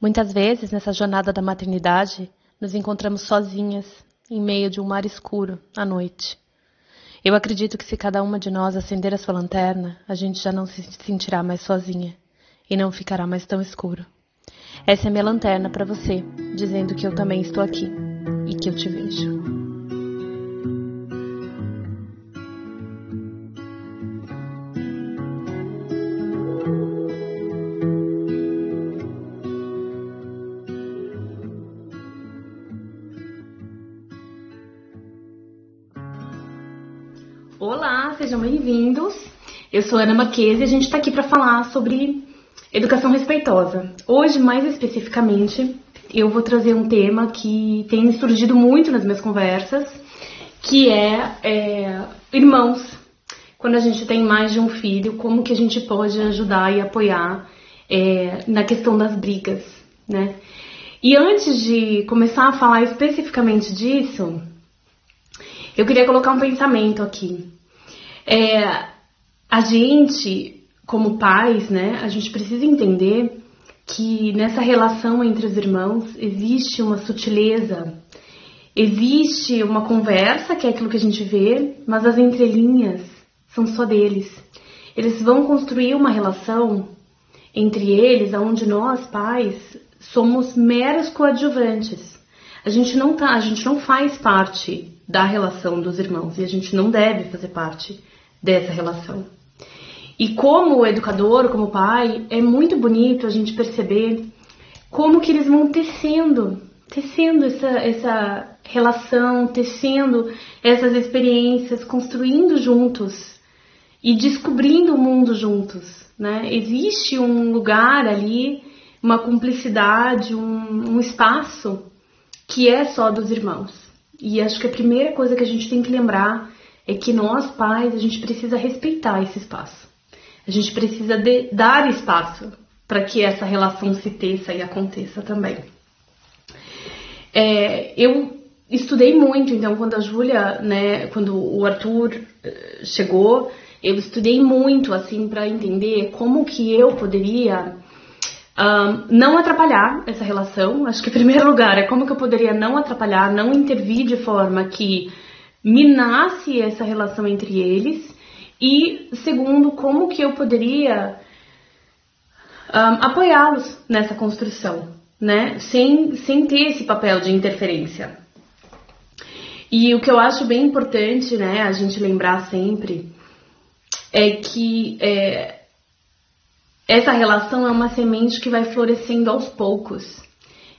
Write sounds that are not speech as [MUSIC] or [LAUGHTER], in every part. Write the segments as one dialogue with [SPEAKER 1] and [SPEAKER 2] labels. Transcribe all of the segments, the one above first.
[SPEAKER 1] Muitas vezes, nessa jornada da maternidade, nos encontramos sozinhas, em meio de um mar escuro, à noite. Eu acredito que se cada uma de nós acender a sua lanterna, a gente já não se sentirá mais sozinha e não ficará mais tão escuro. Essa é minha lanterna para você, dizendo que eu também estou aqui e que eu te vejo.
[SPEAKER 2] Bem-vindos. Eu sou Ana Maquese e a gente está aqui para falar sobre educação respeitosa. Hoje, mais especificamente, eu vou trazer um tema que tem surgido muito nas minhas conversas, que é, é irmãos. Quando a gente tem mais de um filho, como que a gente pode ajudar e apoiar é, na questão das brigas, né? E antes de começar a falar especificamente disso, eu queria colocar um pensamento aqui. É, a gente, como pais, né, a gente precisa entender que nessa relação entre os irmãos existe uma sutileza, existe uma conversa, que é aquilo que a gente vê, mas as entrelinhas são só deles. Eles vão construir uma relação entre eles, onde nós, pais, somos meros coadjuvantes. A gente não tá, a gente não faz parte da relação dos irmãos e a gente não deve fazer parte dessa relação. E como educador, como pai, é muito bonito a gente perceber como que eles vão tecendo, tecendo essa, essa relação, tecendo essas experiências, construindo juntos e descobrindo o mundo juntos. Né? Existe um lugar ali, uma cumplicidade, um, um espaço que é só dos irmãos. E acho que a primeira coisa que a gente tem que lembrar é que nós, pais, a gente precisa respeitar esse espaço. A gente precisa dar espaço para que essa relação se teça e aconteça também. É, eu estudei muito, então quando a Júlia, né, quando o Arthur eh, chegou, eu estudei muito assim para entender como que eu poderia um, não atrapalhar essa relação. Acho que, em primeiro lugar, é como que eu poderia não atrapalhar, não intervir de forma que minasse essa relação entre eles. E, segundo, como que eu poderia um, apoiá-los nessa construção, né? Sem, sem ter esse papel de interferência. E o que eu acho bem importante, né, a gente lembrar sempre é que é, essa relação é uma semente que vai florescendo aos poucos.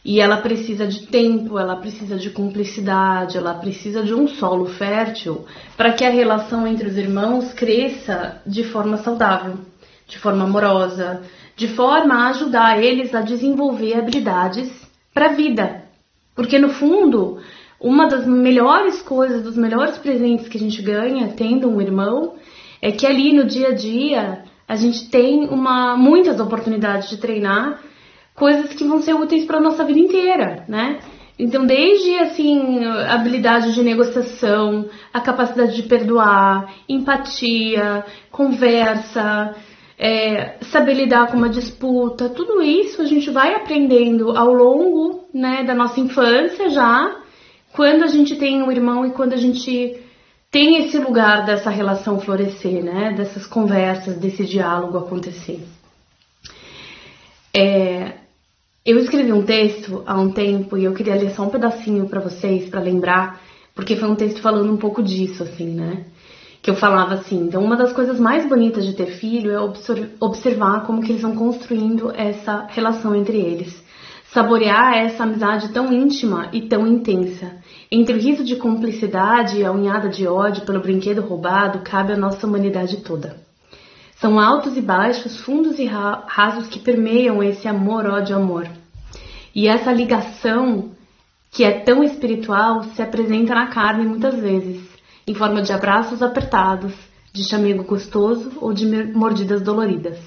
[SPEAKER 2] E ela precisa de tempo, ela precisa de cumplicidade, ela precisa de um solo fértil para que a relação entre os irmãos cresça de forma saudável, de forma amorosa, de forma a ajudar eles a desenvolver habilidades para a vida. Porque no fundo, uma das melhores coisas, dos melhores presentes que a gente ganha tendo um irmão é que ali no dia a dia a gente tem uma, muitas oportunidades de treinar coisas que vão ser úteis para a nossa vida inteira, né? Então, desde assim, habilidade de negociação, a capacidade de perdoar, empatia, conversa, é, saber lidar com uma disputa, tudo isso a gente vai aprendendo ao longo né, da nossa infância já, quando a gente tem um irmão e quando a gente tem esse lugar dessa relação florescer, né? Dessas conversas, desse diálogo acontecer. É, eu escrevi um texto há um tempo e eu queria ler só um pedacinho para vocês, para lembrar, porque foi um texto falando um pouco disso, assim, né? Que eu falava assim, então uma das coisas mais bonitas de ter filho é observar como que eles vão construindo essa relação entre eles saborear essa amizade tão íntima e tão intensa. Entre o riso de cumplicidade e a unhada de ódio pelo brinquedo roubado, cabe a nossa humanidade toda. São altos e baixos, fundos e rasos que permeiam esse amor, ódio, amor. E essa ligação, que é tão espiritual, se apresenta na carne muitas vezes, em forma de abraços apertados, de chamego gostoso ou de mordidas doloridas.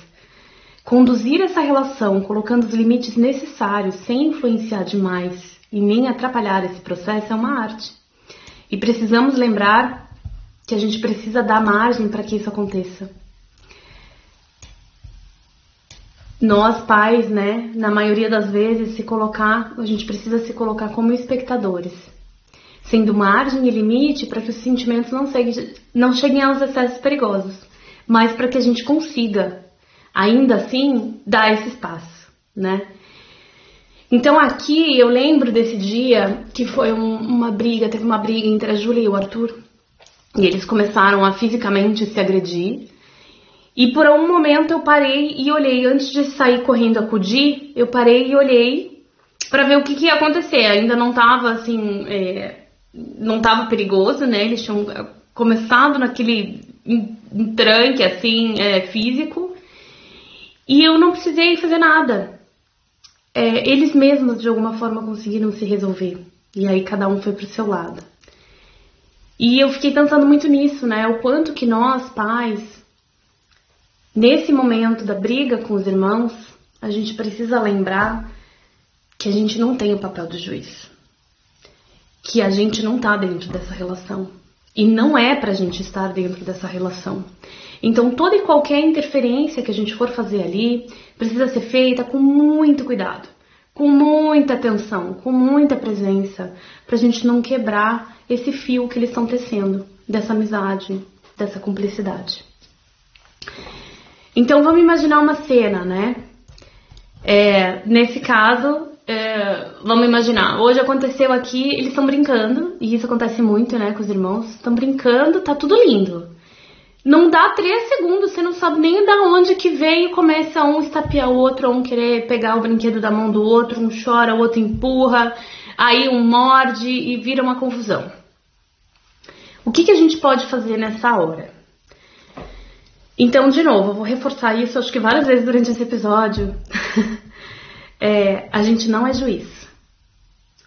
[SPEAKER 2] Conduzir essa relação colocando os limites necessários sem influenciar demais e nem atrapalhar esse processo é uma arte. E precisamos lembrar que a gente precisa dar margem para que isso aconteça. Nós pais, né, na maioria das vezes se colocar, a gente precisa se colocar como espectadores, sendo margem e limite para que os sentimentos não, cheguem, não cheguem aos excessos perigosos, mas para que a gente consiga, ainda assim, dar esse espaço, né? Então aqui eu lembro desse dia que foi um, uma briga, teve uma briga entre a Júlia e o Arthur, e eles começaram a fisicamente se agredir. E por um momento eu parei e olhei, antes de sair correndo acudir, eu parei e olhei para ver o que, que, ia acontecer. Ainda não tava assim, é, não tava perigoso, né? Eles tinham é, começado naquele tranque assim, é, físico. E eu não precisei fazer nada. É, eles mesmos de alguma forma conseguiram se resolver. E aí cada um foi pro seu lado. E eu fiquei pensando muito nisso, né? O quanto que nós, pais, Nesse momento da briga com os irmãos, a gente precisa lembrar que a gente não tem o papel do juiz, que a gente não está dentro dessa relação e não é para a gente estar dentro dessa relação. Então, toda e qualquer interferência que a gente for fazer ali precisa ser feita com muito cuidado, com muita atenção, com muita presença, para a gente não quebrar esse fio que eles estão tecendo dessa amizade, dessa cumplicidade. Então vamos imaginar uma cena, né? É, nesse caso, é, vamos imaginar, hoje aconteceu aqui, eles estão brincando, e isso acontece muito, né, com os irmãos, estão brincando, tá tudo lindo. Não dá três segundos, você não sabe nem da onde que veio, começa um estapear o outro, um querer pegar o brinquedo da mão do outro, um chora, o outro empurra, aí um morde e vira uma confusão. O que, que a gente pode fazer nessa hora? Então, de novo, eu vou reforçar isso, acho que várias vezes durante esse episódio. [LAUGHS] é, a gente não é juiz.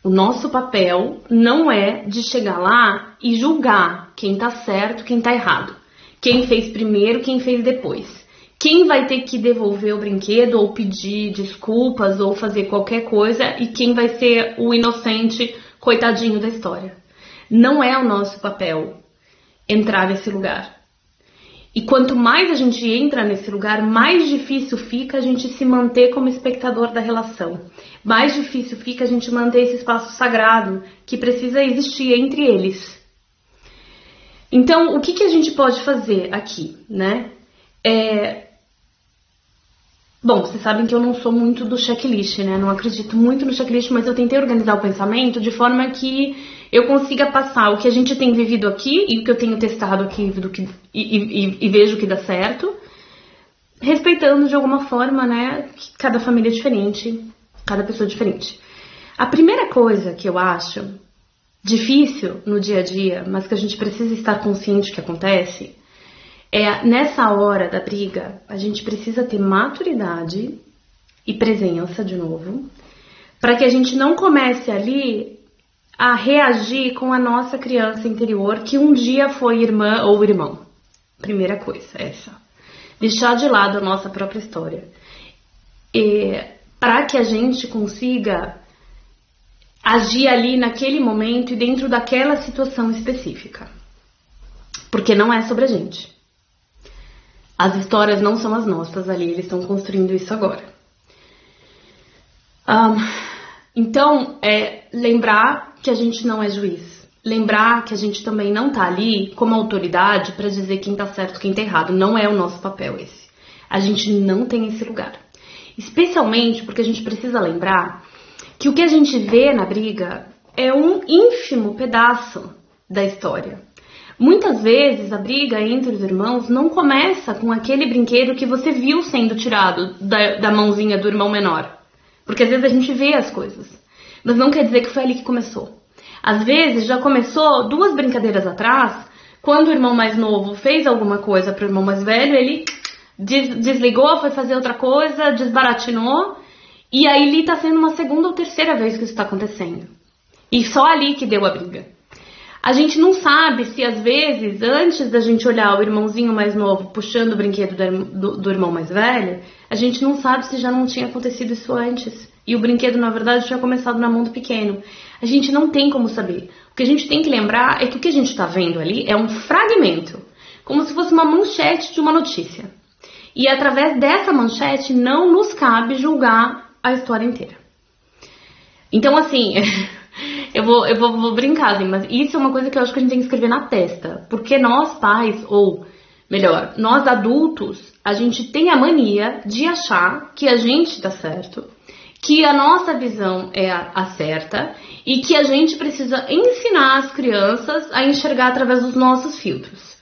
[SPEAKER 2] O nosso papel não é de chegar lá e julgar quem tá certo, quem tá errado. Quem fez primeiro, quem fez depois. Quem vai ter que devolver o brinquedo ou pedir desculpas ou fazer qualquer coisa e quem vai ser o inocente coitadinho da história. Não é o nosso papel entrar nesse lugar. E quanto mais a gente entra nesse lugar, mais difícil fica a gente se manter como espectador da relação. Mais difícil fica a gente manter esse espaço sagrado que precisa existir entre eles. Então, o que, que a gente pode fazer aqui, né? É... Bom, vocês sabem que eu não sou muito do checklist, né? Não acredito muito no checklist, mas eu tentei organizar o pensamento de forma que eu consiga passar o que a gente tem vivido aqui e o que eu tenho testado aqui do que, e, e, e vejo que dá certo, respeitando de alguma forma, né, que cada família é diferente, cada pessoa é diferente. A primeira coisa que eu acho difícil no dia a dia, mas que a gente precisa estar consciente que acontece, é nessa hora da briga, a gente precisa ter maturidade e presença de novo, para que a gente não comece ali a reagir com a nossa criança interior que um dia foi irmã ou irmão. Primeira coisa, essa. Deixar de lado a nossa própria história. Para que a gente consiga agir ali naquele momento e dentro daquela situação específica. Porque não é sobre a gente. As histórias não são as nossas ali, eles estão construindo isso agora. Um, então, é lembrar que a gente não é juiz. Lembrar que a gente também não tá ali como autoridade para dizer quem tá certo, quem tá errado. Não é o nosso papel esse. A gente não tem esse lugar. Especialmente porque a gente precisa lembrar que o que a gente vê na briga é um ínfimo pedaço da história. Muitas vezes a briga entre os irmãos não começa com aquele brinquedo que você viu sendo tirado da, da mãozinha do irmão menor. Porque às vezes a gente vê as coisas, mas não quer dizer que foi ali que começou. Às vezes já começou duas brincadeiras atrás, quando o irmão mais novo fez alguma coisa para o irmão mais velho, ele des desligou, foi fazer outra coisa, desbaratinou, e aí ali está sendo uma segunda ou terceira vez que isso está acontecendo. E só ali que deu a briga. A gente não sabe se às vezes, antes da gente olhar o irmãozinho mais novo puxando o brinquedo do, do, irmão mais velho, a gente não sabe se já não tinha acontecido isso antes. E o brinquedo, na verdade, tinha começado na mão do pequeno. A gente não tem como saber. O que a gente tem que lembrar é que o que a gente está vendo ali é um fragmento, como se fosse uma manchete de uma notícia. E através dessa manchete não nos cabe julgar a história inteira. Então, assim, [LAUGHS] eu, vou, eu vou, vou brincar, assim, mas isso é uma coisa que eu acho que a gente tem que escrever na testa. Porque nós, pais, ou melhor, nós adultos, a gente tem a mania de achar que a gente tá certo, que a nossa visão é a certa e que a gente precisa ensinar as crianças a enxergar através dos nossos filtros.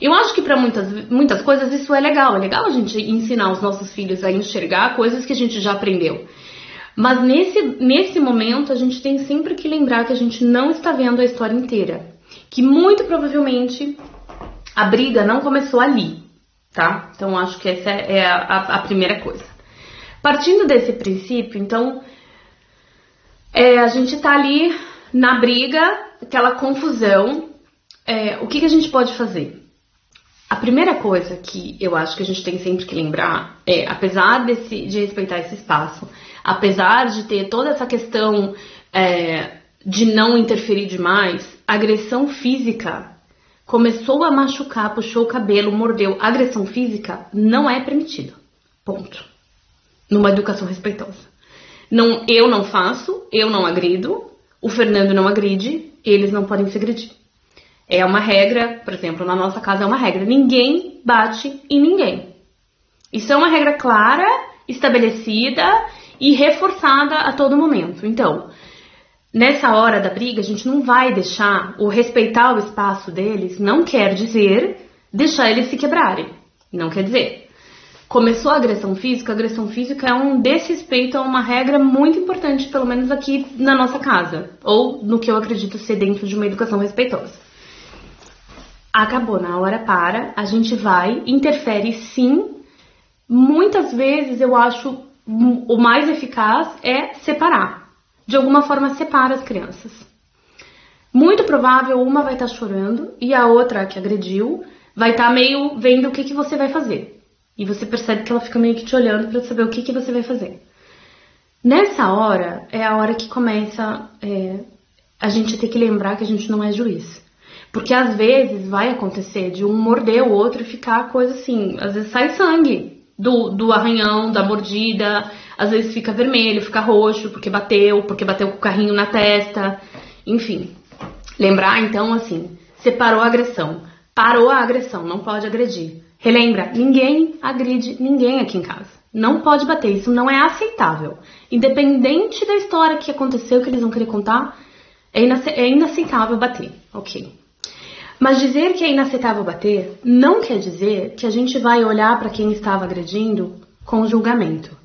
[SPEAKER 2] Eu acho que para muitas, muitas coisas isso é legal. É legal a gente ensinar os nossos filhos a enxergar coisas que a gente já aprendeu. Mas nesse, nesse momento a gente tem sempre que lembrar que a gente não está vendo a história inteira. Que muito provavelmente a briga não começou ali, tá? Então acho que essa é a, a, a primeira coisa. Partindo desse princípio, então, é, a gente tá ali na briga, aquela confusão. É, o que, que a gente pode fazer? A primeira coisa que eu acho que a gente tem sempre que lembrar é, apesar desse, de respeitar esse espaço, apesar de ter toda essa questão é, de não interferir demais, agressão física começou a machucar, puxou o cabelo, mordeu. Agressão física não é permitida. Ponto. Numa educação respeitosa. Não, eu não faço, eu não agrido, o Fernando não agride, eles não podem se agredir. É uma regra, por exemplo, na nossa casa é uma regra: ninguém bate em ninguém. Isso é uma regra clara, estabelecida e reforçada a todo momento. Então, nessa hora da briga, a gente não vai deixar o respeitar o espaço deles, não quer dizer deixar eles se quebrarem. Não quer dizer. Começou a agressão física, a agressão física é um desrespeito a uma regra muito importante, pelo menos aqui na nossa casa, ou no que eu acredito ser dentro de uma educação respeitosa acabou, na hora para, a gente vai, interfere sim. Muitas vezes eu acho o mais eficaz é separar. De alguma forma, separa as crianças. Muito provável uma vai estar tá chorando e a outra que agrediu vai estar tá meio vendo o que, que você vai fazer. E você percebe que ela fica meio que te olhando para saber o que, que você vai fazer. Nessa hora é a hora que começa é, a gente ter que lembrar que a gente não é juiz. Porque às vezes vai acontecer de um morder o outro e ficar coisa assim, às vezes sai sangue do, do arranhão, da mordida, às vezes fica vermelho, fica roxo porque bateu, porque bateu com o carrinho na testa, enfim. Lembrar então assim, separou a agressão, parou a agressão, não pode agredir. Relembra, ninguém agride ninguém aqui em casa. Não pode bater, isso não é aceitável. Independente da história que aconteceu, que eles vão querer contar, é, é inaceitável bater, ok? Mas dizer que é inaceitável bater não quer dizer que a gente vai olhar para quem estava agredindo com julgamento.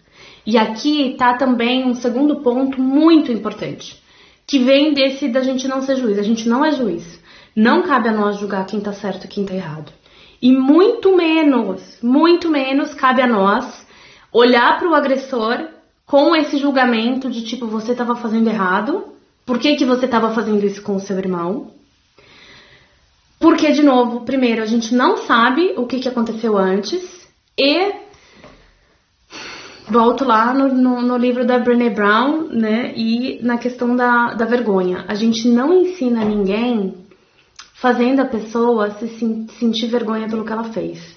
[SPEAKER 2] E aqui está também um segundo ponto muito importante, que vem desse da gente não ser juiz. A gente não é juiz. Não cabe a nós julgar quem está certo e quem está errado. E muito menos, muito menos cabe a nós olhar para o agressor com esse julgamento de tipo, você estava fazendo errado, por que, que você estava fazendo isso com o seu irmão? Porque, de novo, primeiro, a gente não sabe o que, que aconteceu antes e volto lá no, no, no, livro da Brené Brown, né? E na questão da, da vergonha. A gente não ensina ninguém fazendo a pessoa se sentir vergonha pelo que ela fez.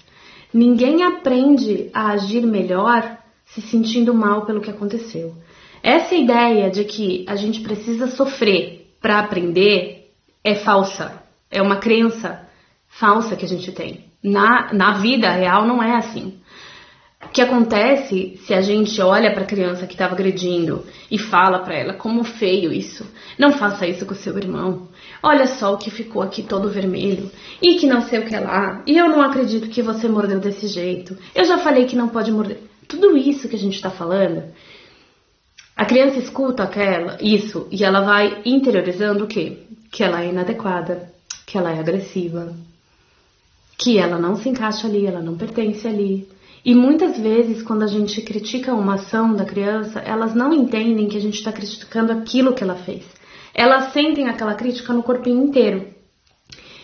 [SPEAKER 2] Ninguém aprende a agir melhor se sentindo mal pelo que aconteceu. Essa ideia de que a gente precisa sofrer para aprender é falsa. É uma crença falsa que a gente tem. Na, na vida real não é assim. O que acontece se a gente olha para a criança que estava agredindo e fala para ela como feio isso? Não faça isso com seu irmão. Olha só o que ficou aqui todo vermelho e que não sei o que é lá. E eu não acredito que você mordeu desse jeito. Eu já falei que não pode morder. Tudo isso que a gente está falando, a criança escuta aquela isso e ela vai interiorizando o quê? Que ela é inadequada, que ela é agressiva, que ela não se encaixa ali, ela não pertence ali. E muitas vezes, quando a gente critica uma ação da criança, elas não entendem que a gente está criticando aquilo que ela fez. Elas sentem aquela crítica no corpinho inteiro.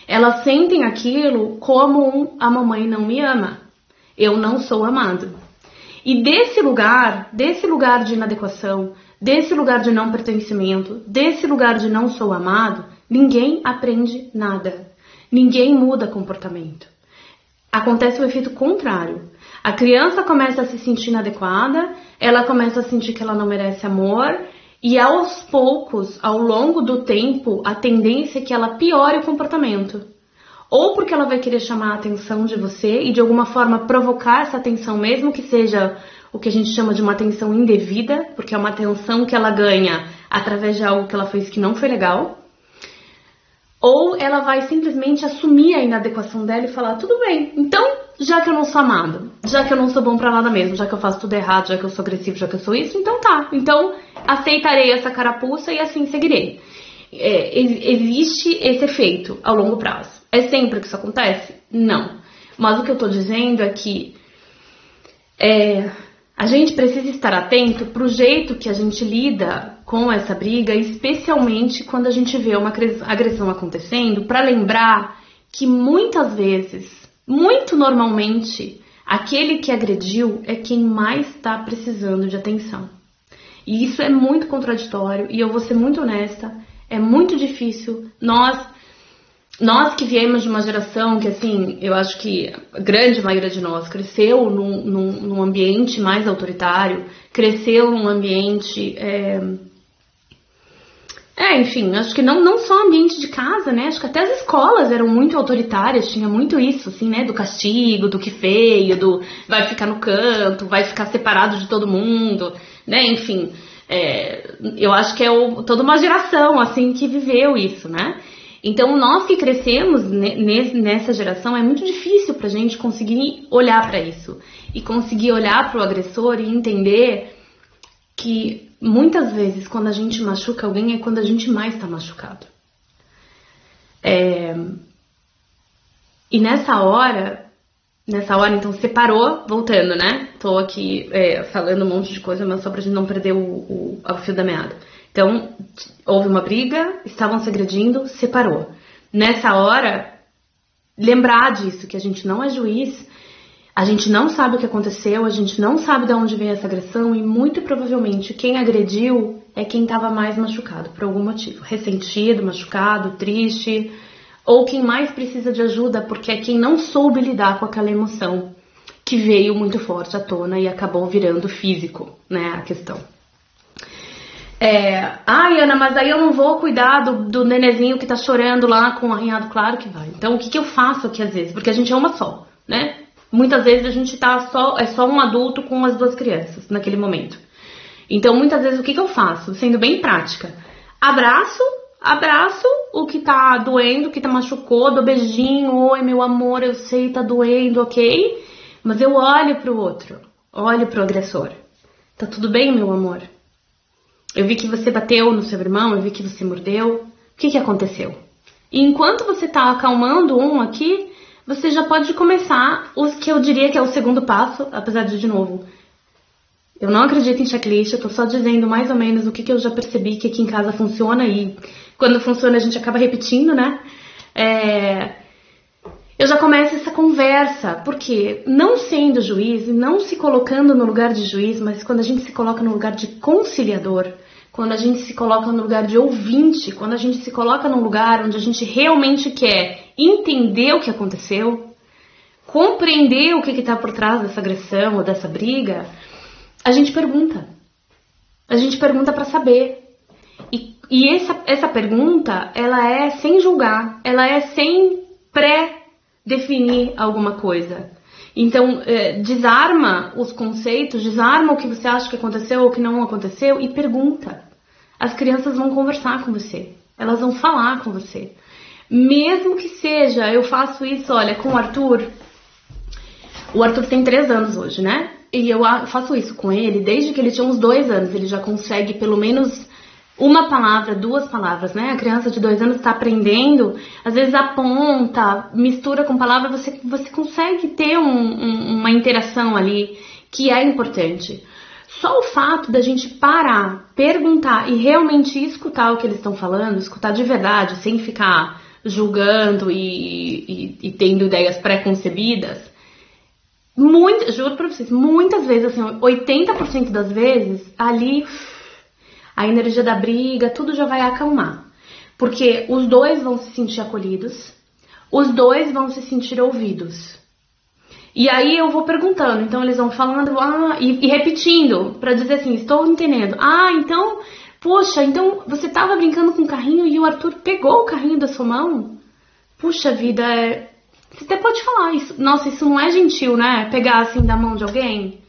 [SPEAKER 2] Elas sentem aquilo como um, a mamãe não me ama, eu não sou amado. E desse lugar, desse lugar de inadequação, desse lugar de não pertencimento, desse lugar de não sou amado, Ninguém aprende nada. Ninguém muda comportamento. Acontece o efeito contrário. A criança começa a se sentir inadequada, ela começa a sentir que ela não merece amor, e aos poucos, ao longo do tempo, a tendência é que ela piore o comportamento. Ou porque ela vai querer chamar a atenção de você e de alguma forma provocar essa atenção, mesmo que seja o que a gente chama de uma atenção indevida, porque é uma atenção que ela ganha através de algo que ela fez que não foi legal. Ou ela vai simplesmente assumir a inadequação dela e falar: tudo bem, então, já que eu não sou amado, já que eu não sou bom para nada mesmo, já que eu faço tudo errado, já que eu sou agressivo, já que eu sou isso, então tá. Então aceitarei essa carapuça e assim seguirei. É, existe esse efeito ao longo prazo. É sempre que isso acontece? Não. Mas o que eu tô dizendo é que é, a gente precisa estar atento para o jeito que a gente lida com essa briga, especialmente quando a gente vê uma agressão acontecendo, para lembrar que muitas vezes, muito normalmente, aquele que agrediu é quem mais está precisando de atenção. E isso é muito contraditório, e eu vou ser muito honesta, é muito difícil nós nós que viemos de uma geração que, assim, eu acho que a grande maioria de nós cresceu num, num, num ambiente mais autoritário, cresceu num ambiente. É, é, enfim, acho que não, não só ambiente de casa, né? Acho que até as escolas eram muito autoritárias, tinha muito isso, assim, né? Do castigo, do que feio, do vai ficar no canto, vai ficar separado de todo mundo, né? Enfim, é, eu acho que é o, toda uma geração, assim, que viveu isso, né? Então, nós que crescemos nessa geração, é muito difícil para a gente conseguir olhar para isso e conseguir olhar para o agressor e entender que muitas vezes, quando a gente machuca alguém, é quando a gente mais está machucado. É... E nessa hora, nessa hora, então, separou, voltando, né? Tô aqui é, falando um monte de coisa, mas só pra gente não perder o, o, o fio da meada. Então, houve uma briga, estavam se agredindo, separou. Nessa hora, lembrar disso, que a gente não é juiz, a gente não sabe o que aconteceu, a gente não sabe de onde veio essa agressão e muito provavelmente quem agrediu é quem estava mais machucado por algum motivo, ressentido, machucado, triste, ou quem mais precisa de ajuda porque é quem não soube lidar com aquela emoção que veio muito forte à tona e acabou virando físico, né, a questão. É, ai, Ana, mas aí eu não vou cuidar do, do nenezinho que tá chorando lá com o arranhado, claro que vai. Então, o que, que eu faço aqui às vezes? Porque a gente é uma só, né? Muitas vezes a gente tá só, é só um adulto com as duas crianças naquele momento. Então, muitas vezes, o que, que eu faço? Sendo bem prática. Abraço, abraço o que tá doendo, o que tá machucou, dou beijinho, oi, meu amor, eu sei, tá doendo, ok? Mas eu olho pro outro, olho pro agressor. Tá tudo bem, meu amor? Eu vi que você bateu no seu irmão, eu vi que você mordeu. O que, que aconteceu? E enquanto você está acalmando um aqui, você já pode começar os que eu diria que é o segundo passo, apesar de, de novo, eu não acredito em checklist, eu tô só dizendo mais ou menos o que, que eu já percebi que aqui em casa funciona e quando funciona a gente acaba repetindo, né? É, eu já começo essa conversa, porque não sendo juiz, não se colocando no lugar de juiz, mas quando a gente se coloca no lugar de conciliador, quando a gente se coloca no lugar de ouvinte, quando a gente se coloca num lugar onde a gente realmente quer entender o que aconteceu, compreender o que está por trás dessa agressão ou dessa briga, a gente pergunta. A gente pergunta para saber. E, e essa, essa pergunta, ela é sem julgar, ela é sem pré-definir alguma coisa. Então, é, desarma os conceitos, desarma o que você acha que aconteceu ou que não aconteceu e pergunta. As crianças vão conversar com você, elas vão falar com você. Mesmo que seja, eu faço isso, olha, com o Arthur. O Arthur tem três anos hoje, né? E eu faço isso com ele desde que ele tinha uns dois anos. Ele já consegue pelo menos uma palavra, duas palavras, né? A criança de dois anos está aprendendo, às vezes aponta, mistura com palavras, você, você consegue ter um, um, uma interação ali que é importante. Só o fato da gente parar, perguntar e realmente escutar o que eles estão falando, escutar de verdade, sem ficar julgando e, e, e tendo ideias pré-concebidas, muito, juro pra vocês, muitas vezes, assim, 80% das vezes, ali a energia da briga, tudo já vai acalmar. Porque os dois vão se sentir acolhidos, os dois vão se sentir ouvidos. E aí eu vou perguntando, então eles vão falando ah, e, e repetindo para dizer assim, estou entendendo. Ah, então, poxa, então você estava brincando com o carrinho e o Arthur pegou o carrinho da sua mão? Puxa vida, é... você até pode falar isso. Nossa, isso não é gentil, né? Pegar assim da mão de alguém.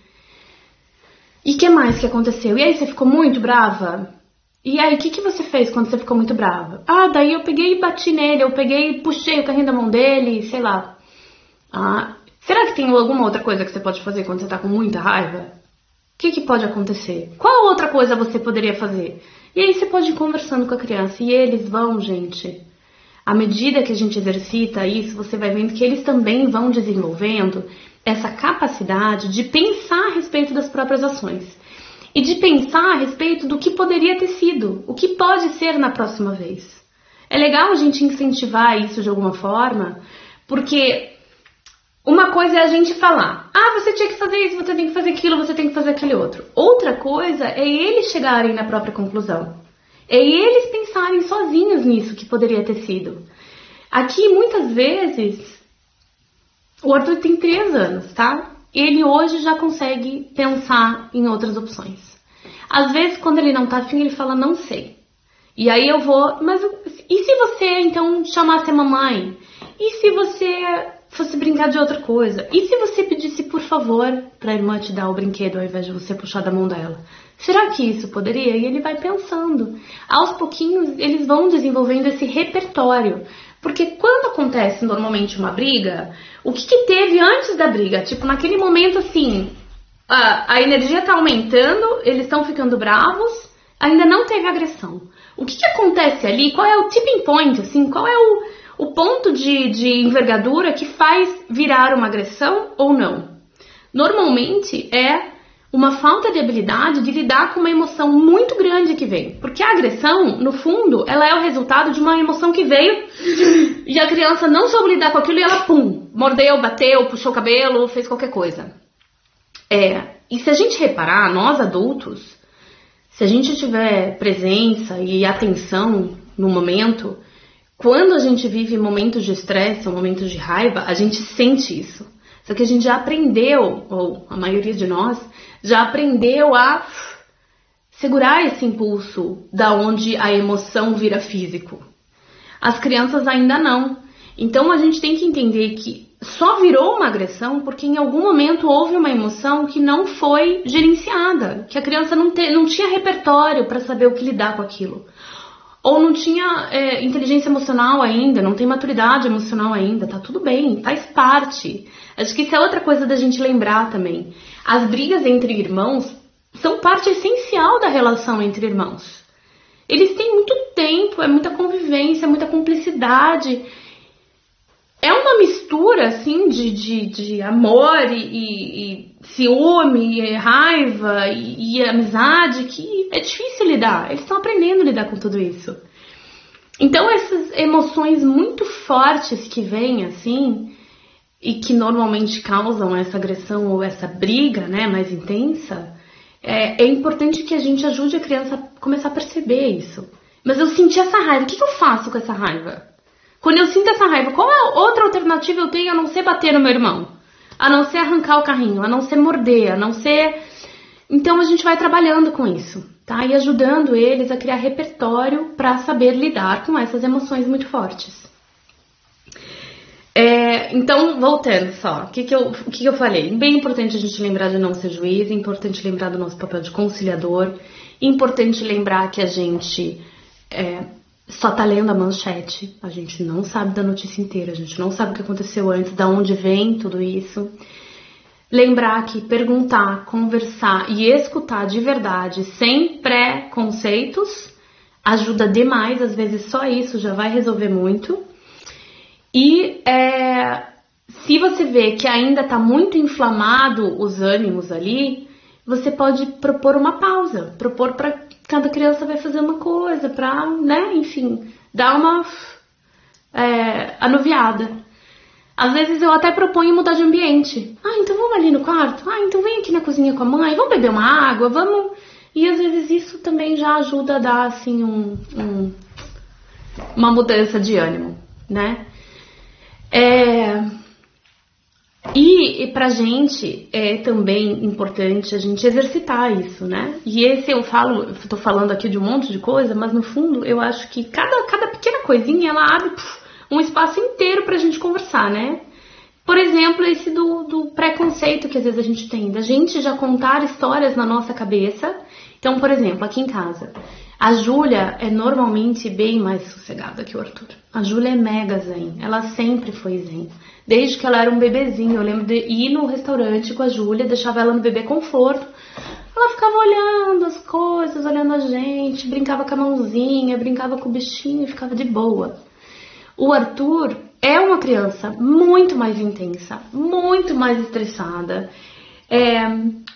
[SPEAKER 2] E que mais que aconteceu? E aí você ficou muito brava? E aí, o que, que você fez quando você ficou muito brava? Ah, daí eu peguei e bati nele, eu peguei e puxei o carrinho da mão dele, sei lá. Ah, Será que tem alguma outra coisa que você pode fazer quando você está com muita raiva? O que, que pode acontecer? Qual outra coisa você poderia fazer? E aí você pode ir conversando com a criança e eles vão, gente. À medida que a gente exercita isso, você vai vendo que eles também vão desenvolvendo essa capacidade de pensar a respeito das próprias ações e de pensar a respeito do que poderia ter sido, o que pode ser na próxima vez. É legal a gente incentivar isso de alguma forma, porque uma coisa é a gente falar, ah, você tinha que fazer isso, você tem que fazer aquilo, você tem que fazer aquele outro. Outra coisa é eles chegarem na própria conclusão. É eles pensarem sozinhos nisso que poderia ter sido. Aqui, muitas vezes, o Arthur tem três anos, tá? Ele hoje já consegue pensar em outras opções. Às vezes, quando ele não tá afim, ele fala, não sei. E aí eu vou, mas e se você então chamasse a mamãe? E se você fosse brincar de outra coisa? E se você pedisse por favor para a irmã te dar o brinquedo ao invés de você puxar da mão dela? Será que isso poderia? E ele vai pensando. Aos pouquinhos eles vão desenvolvendo esse repertório. Porque quando acontece normalmente uma briga, o que, que teve antes da briga? Tipo, naquele momento assim, a, a energia está aumentando, eles estão ficando bravos, ainda não teve agressão. O que, que acontece ali? Qual é o tipping point? Assim, qual é o, o ponto de, de envergadura que faz virar uma agressão ou não. Normalmente é uma falta de habilidade de lidar com uma emoção muito grande que vem. Porque a agressão, no fundo, ela é o resultado de uma emoção que veio [LAUGHS] e a criança não soube lidar com aquilo e ela, pum, mordeu, bateu, puxou o cabelo, fez qualquer coisa. É, e se a gente reparar, nós adultos, se a gente tiver presença e atenção no momento, quando a gente vive momentos de estresse ou momentos de raiva, a gente sente isso. Só que a gente já aprendeu, ou a maioria de nós, já aprendeu a segurar esse impulso da onde a emoção vira físico. As crianças ainda não. Então a gente tem que entender que só virou uma agressão porque em algum momento houve uma emoção que não foi gerenciada, que a criança não, te, não tinha repertório para saber o que lidar com aquilo ou não tinha é, inteligência emocional ainda, não tem maturidade emocional ainda, tá tudo bem, faz parte. Acho que isso é outra coisa da gente lembrar também. As brigas entre irmãos são parte essencial da relação entre irmãos. Eles têm muito tempo, é muita convivência, muita cumplicidade é uma mistura assim de, de, de amor e, e, ciúme, e raiva e, e, amizade que é difícil lidar. Eles estão aprendendo a lidar com tudo isso. Então essas emoções muito fortes que vêm assim e que normalmente causam essa agressão ou essa briga, né, mais intensa, é, é importante que a gente ajude a criança a começar a perceber isso. Mas eu senti essa raiva. O que eu faço com essa raiva? Quando eu sinto essa raiva, qual é outra alternativa eu tenho a não ser bater no meu irmão? A não ser arrancar o carrinho, a não ser morder, a não ser. Então a gente vai trabalhando com isso, tá? E ajudando eles a criar repertório para saber lidar com essas emoções muito fortes. É, então, voltando só, o que, que, eu, que, que eu falei? Bem importante a gente lembrar de não ser juiz, importante lembrar do nosso papel de conciliador, importante lembrar que a gente é, só tá lendo a manchete, a gente não sabe da notícia inteira, a gente não sabe o que aconteceu antes, da onde vem tudo isso. Lembrar que perguntar, conversar e escutar de verdade, sem pré-conceitos, ajuda demais, às vezes só isso já vai resolver muito. E é, se você vê que ainda está muito inflamado os ânimos ali, você pode propor uma pausa, propor para cada criança vai fazer uma coisa para, né, enfim, dar uma é, anuviada. Às vezes eu até proponho mudar de ambiente. Ah, então vamos ali no quarto? Ah, então vem aqui na cozinha com a mãe, vamos beber uma água, vamos. E às vezes isso também já ajuda a dar assim um, um uma mudança de ânimo, né? É... E, e pra gente é também importante a gente exercitar isso, né? E esse eu falo, tô falando aqui de um monte de coisa, mas no fundo eu acho que cada, cada pequena coisinha ela abre puf, um espaço inteiro pra gente conversar, né? Por exemplo, esse do, do preconceito que às vezes a gente tem, da gente já contar histórias na nossa cabeça. Então, por exemplo, aqui em casa, a Júlia é normalmente bem mais sossegada que o Arthur. A Júlia é mega zen, ela sempre foi zen. Desde que ela era um bebezinho, eu lembro de ir no restaurante com a Júlia, deixava ela no bebê conforto. Ela ficava olhando as coisas, olhando a gente, brincava com a mãozinha, brincava com o bichinho ficava de boa. O Arthur é uma criança muito mais intensa, muito mais estressada. É,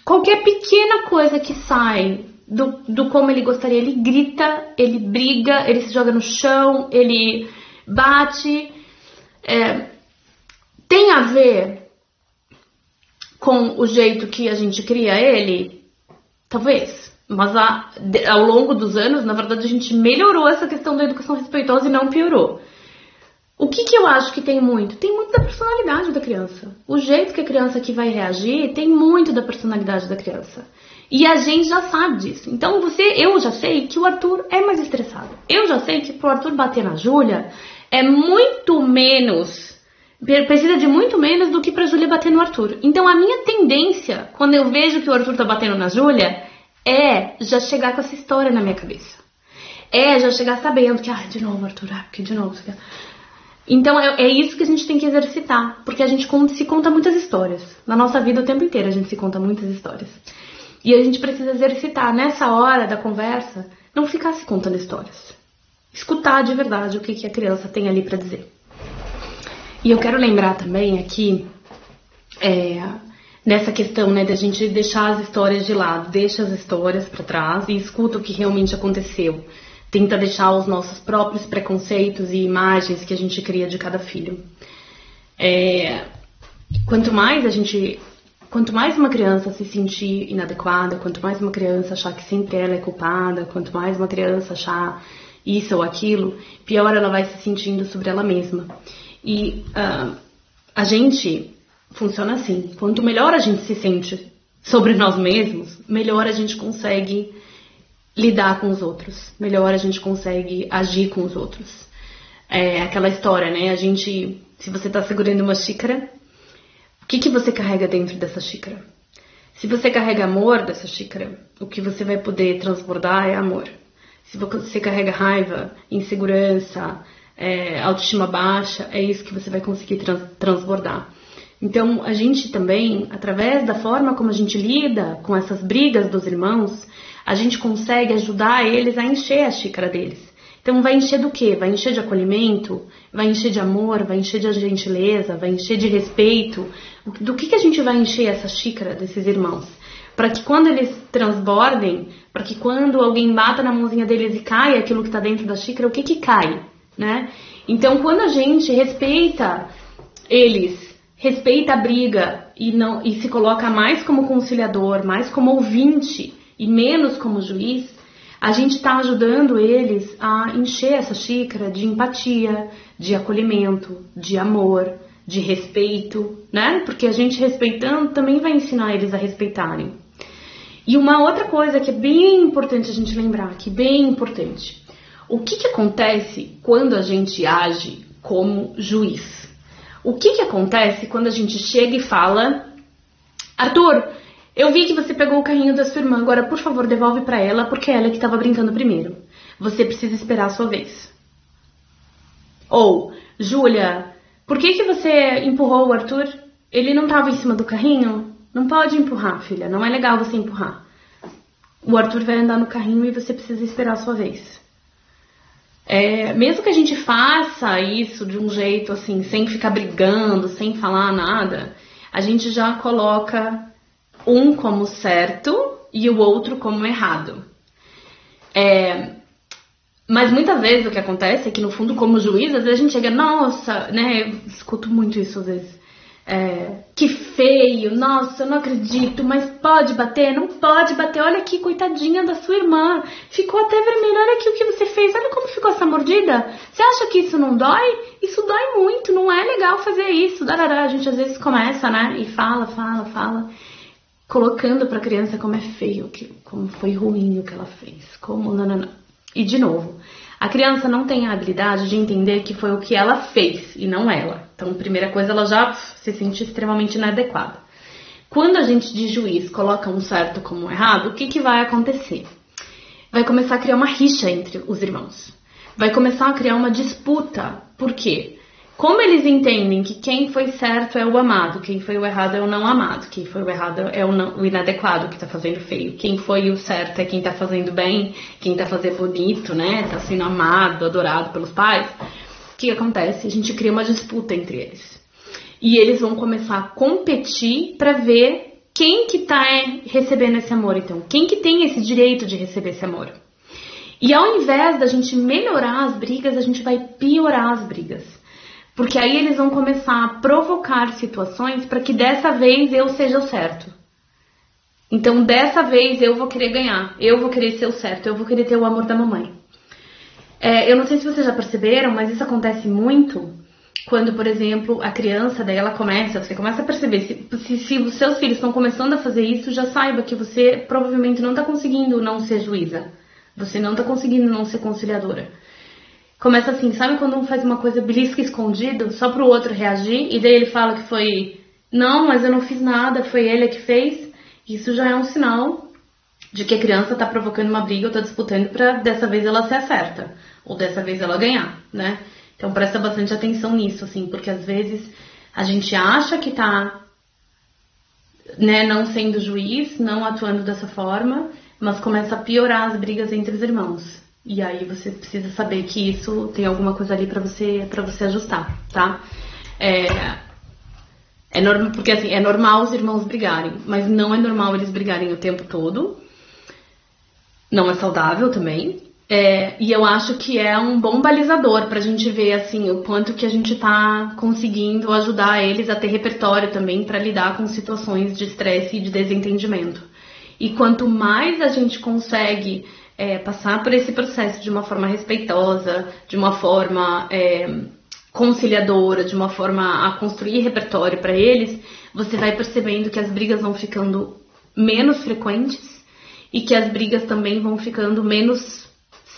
[SPEAKER 2] qualquer pequena coisa que sai do, do como ele gostaria. Ele grita, ele briga, ele se joga no chão, ele bate. É, tem a ver com o jeito que a gente cria ele? Talvez. Mas a, ao longo dos anos, na verdade, a gente melhorou essa questão da educação respeitosa e não piorou. O que, que eu acho que tem muito? Tem muito da personalidade da criança. O jeito que a criança aqui vai reagir tem muito da personalidade da criança. E a gente já sabe disso. Então você, eu já sei que o Arthur é mais estressado. Eu já sei que pro Arthur bater na Júlia é muito menos precisa de muito menos do que pra Júlia bater no Arthur. Então a minha tendência, quando eu vejo que o Arthur tá batendo na Júlia, é já chegar com essa história na minha cabeça. É já chegar sabendo que, ah, de novo, Arthur, ah, porque de novo. Então é, é, isso que a gente tem que exercitar, porque a gente se conta muitas histórias. Na nossa vida o tempo inteiro a gente se conta muitas histórias. E a gente precisa exercitar nessa hora da conversa, não ficar se contando histórias. Escutar de verdade o que, que a criança tem ali para dizer. E eu quero lembrar também aqui, é, nessa questão né, da gente deixar as histórias de lado, deixa as histórias para trás e escuta o que realmente aconteceu. Tenta deixar os nossos próprios preconceitos e imagens que a gente cria de cada filho. É, quanto mais a gente Quanto mais uma criança se sentir inadequada, quanto mais uma criança achar que sempre ela é culpada, quanto mais uma criança achar isso ou aquilo, pior ela vai se sentindo sobre ela mesma. E uh, a gente funciona assim: quanto melhor a gente se sente sobre nós mesmos, melhor a gente consegue lidar com os outros, melhor a gente consegue agir com os outros. É aquela história, né? A gente, se você está segurando uma xícara, que, que você carrega dentro dessa xícara? Se você carrega amor dessa xícara, o que você vai poder transbordar é amor. Se você carrega raiva, insegurança, é, autoestima baixa, é isso que você vai conseguir trans transbordar. Então, a gente também, através da forma como a gente lida com essas brigas dos irmãos, a gente consegue ajudar eles a encher a xícara deles. Então vai encher do quê? Vai encher de acolhimento, vai encher de amor, vai encher de gentileza, vai encher de respeito. Do que, que a gente vai encher essa xícara desses irmãos? Para que quando eles transbordem, para que quando alguém bata na mãozinha deles e caia aquilo que está dentro da xícara, o que que cai, né? Então quando a gente respeita eles, respeita a briga e não e se coloca mais como conciliador, mais como ouvinte e menos como juiz, a gente está ajudando eles a encher essa xícara de empatia, de acolhimento, de amor, de respeito, né? Porque a gente respeitando também vai ensinar eles a respeitarem. E uma outra coisa que é bem importante a gente lembrar, que é bem importante. O que, que acontece quando a gente age como juiz? O que, que acontece quando a gente chega e fala, Arthur, eu vi que você pegou o carrinho da sua irmã, agora por favor devolve para ela, porque é ela que estava brincando primeiro. Você precisa esperar a sua vez. Ou, Júlia, por que, que você empurrou o Arthur? Ele não estava em cima do carrinho? Não pode empurrar, filha, não é legal você empurrar. O Arthur vai andar no carrinho e você precisa esperar a sua vez. É, mesmo que a gente faça isso de um jeito assim, sem ficar brigando, sem falar nada, a gente já coloca um como certo e o outro como errado. É, mas muitas vezes o que acontece é que, no fundo, como juiz, às vezes a gente chega, nossa, né? Eu escuto muito isso às vezes. é, que feio, nossa, eu não acredito, mas pode bater? Não pode bater, olha aqui, coitadinha da sua irmã, ficou até vermelha, olha aqui o que você fez, olha como ficou essa mordida. Você acha que isso não dói? Isso dói muito, não é legal fazer isso. Darará, a gente às vezes começa, né, e fala, fala, fala, colocando pra criança como é feio, como foi ruim o que ela fez, como não. E de novo, a criança não tem a habilidade de entender que foi o que ela fez e não ela. Então, primeira coisa, ela já se sente extremamente inadequada. Quando a gente de juiz coloca um certo como um errado, o que, que vai acontecer? Vai começar a criar uma rixa entre os irmãos. Vai começar a criar uma disputa. Por quê? Como eles entendem que quem foi certo é o amado, quem foi o errado é o não amado, quem foi o errado é o, não, o inadequado que está fazendo feio, quem foi o certo é quem está fazendo bem, quem está fazendo bonito, né? Está sendo amado, adorado pelos pais. O que acontece? A gente cria uma disputa entre eles. E eles vão começar a competir para ver quem que está é, recebendo esse amor, então. Quem que tem esse direito de receber esse amor. E ao invés da gente melhorar as brigas, a gente vai piorar as brigas. Porque aí eles vão começar a provocar situações para que dessa vez eu seja o certo. Então, dessa vez eu vou querer ganhar, eu vou querer ser o certo, eu vou querer ter o amor da mamãe. É, eu não sei se vocês já perceberam, mas isso acontece muito quando, por exemplo, a criança, daí ela começa, você começa a perceber, se, se, se os seus filhos estão começando a fazer isso, já saiba que você provavelmente não está conseguindo não ser juíza. Você não está conseguindo não ser conciliadora começa assim, sabe quando um faz uma coisa belisca escondido, só pro outro reagir, e daí ele fala que foi, não, mas eu não fiz nada, foi ele que fez. Isso já é um sinal de que a criança tá provocando uma briga ou tá disputando para dessa vez ela ser certa, ou dessa vez ela ganhar, né? Então presta bastante atenção nisso, assim, porque às vezes a gente acha que tá né, não sendo juiz, não atuando dessa forma, mas começa a piorar as brigas entre os irmãos. E aí você precisa saber que isso tem alguma coisa ali para você para você ajustar, tá? É, é normal, porque assim, é normal os irmãos brigarem, mas não é normal eles brigarem o tempo todo. Não é saudável também. É, e eu acho que é um bom balizador pra gente ver assim o quanto que a gente tá conseguindo ajudar eles a ter repertório também para lidar com situações de estresse e de desentendimento. E quanto mais a gente consegue é, passar por esse processo de uma forma respeitosa, de uma forma é, conciliadora, de uma forma a construir repertório para eles, você vai percebendo que as brigas vão ficando menos frequentes e que as brigas também vão ficando menos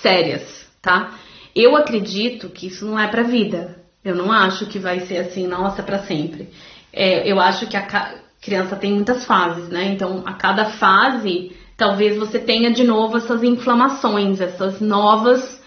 [SPEAKER 2] sérias, tá? Eu acredito que isso não é para vida. Eu não acho que vai ser assim, nossa, para sempre. É, eu acho que a criança tem muitas fases, né? Então, a cada fase talvez você tenha de novo essas inflamações, essas novas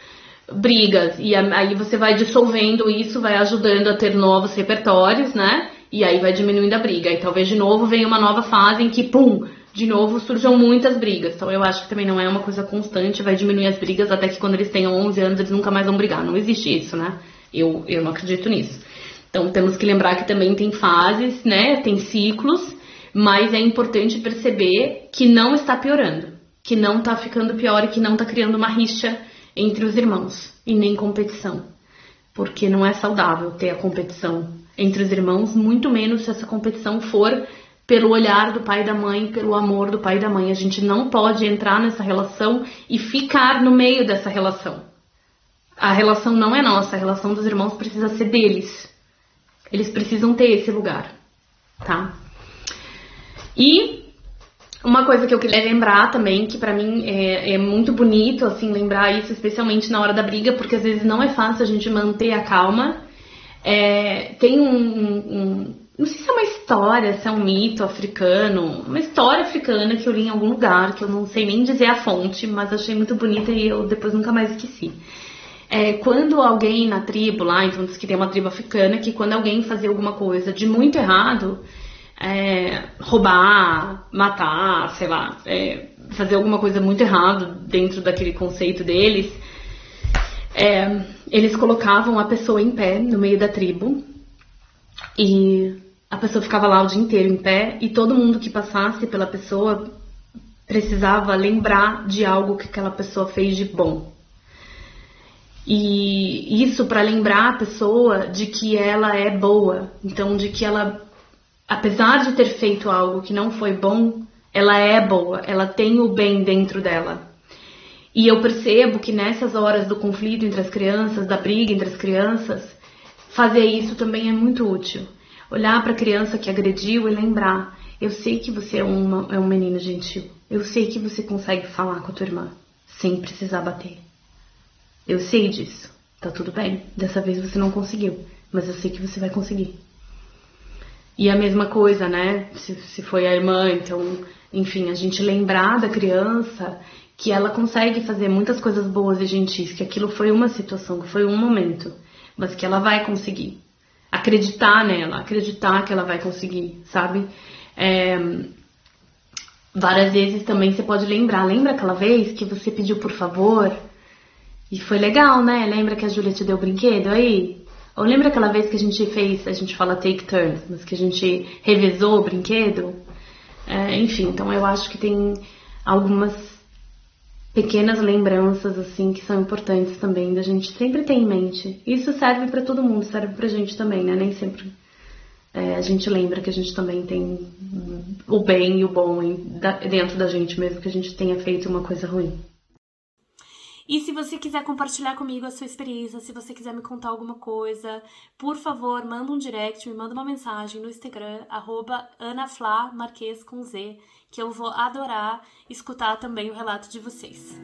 [SPEAKER 2] brigas. E aí você vai dissolvendo isso, vai ajudando a ter novos repertórios, né? E aí vai diminuindo a briga. E talvez de novo venha uma nova fase em que, pum, de novo surjam muitas brigas. Então eu acho que também não é uma coisa constante, vai diminuir as brigas até que quando eles tenham 11 anos eles nunca mais vão brigar. Não existe isso, né? Eu, eu não acredito nisso. Então temos que lembrar que também tem fases, né? Tem ciclos mas é importante perceber que não está piorando, que não está ficando pior e que não está criando uma rixa entre os irmãos e nem competição, porque não é saudável ter a competição entre os irmãos, muito menos se essa competição for pelo olhar do pai e da mãe, pelo amor do pai e da mãe. A gente não pode entrar nessa relação e ficar no meio dessa relação. A relação não é nossa, a relação dos irmãos precisa ser deles. Eles precisam ter esse lugar, tá? E uma coisa que eu queria lembrar também, que para mim é, é, muito bonito, assim, lembrar isso, especialmente na hora da briga, porque às vezes não é fácil a gente manter a calma. É, tem um, um, Não sei se é uma história, se é um mito africano, uma história africana que eu li em algum lugar, que eu não sei nem dizer a fonte, mas achei muito bonita e eu depois nunca mais esqueci. É, quando alguém na tribo lá, então diz que tem uma tribo africana, que quando alguém fazia alguma coisa de muito errado, é, roubar, matar, sei lá, é, fazer alguma coisa muito errada dentro daquele conceito deles, é, eles colocavam a pessoa em pé no meio da tribo e a pessoa ficava lá o dia inteiro em pé e todo mundo que passasse pela pessoa precisava lembrar de algo que aquela pessoa fez de bom. E isso para lembrar a pessoa de que ela é boa, então de que ela apesar de ter feito algo que não foi bom, ela é boa, ela tem o bem dentro dela. E eu percebo que nessas horas do conflito entre as crianças, da briga entre as crianças, fazer isso também é muito útil. Olhar para a criança que agrediu e lembrar: eu sei que você é, uma, é um menino gentil. Eu sei que você consegue falar com a tua irmã sem precisar bater. Eu sei disso. Tá tudo bem. Dessa vez você não conseguiu, mas eu sei que você vai conseguir. E a mesma coisa, né? Se, se foi a irmã, então, enfim, a gente lembrar da criança que ela consegue fazer muitas coisas boas e gentis, que aquilo foi uma situação, que foi um momento, mas que ela vai conseguir. Acreditar nela, acreditar que ela vai conseguir, sabe? É, várias vezes também você pode lembrar. Lembra aquela vez que você pediu por favor? E foi legal, né? Lembra que a Júlia te deu o brinquedo aí? Ou lembra aquela vez que a gente fez, a gente fala take turns, mas que a gente revezou o brinquedo? É, enfim, então eu acho que tem algumas pequenas lembranças assim que são importantes também da gente sempre ter em mente. Isso serve para todo mundo, serve pra gente também, né? Nem sempre é, a gente lembra que a gente também tem o bem e o bom dentro da gente, mesmo que a gente tenha feito uma coisa ruim.
[SPEAKER 1] E se você quiser compartilhar comigo a sua experiência, se você quiser me contar alguma coisa, por favor, manda um direct, me manda uma mensagem no Instagram, arroba com Z, que eu vou adorar escutar também o relato de vocês.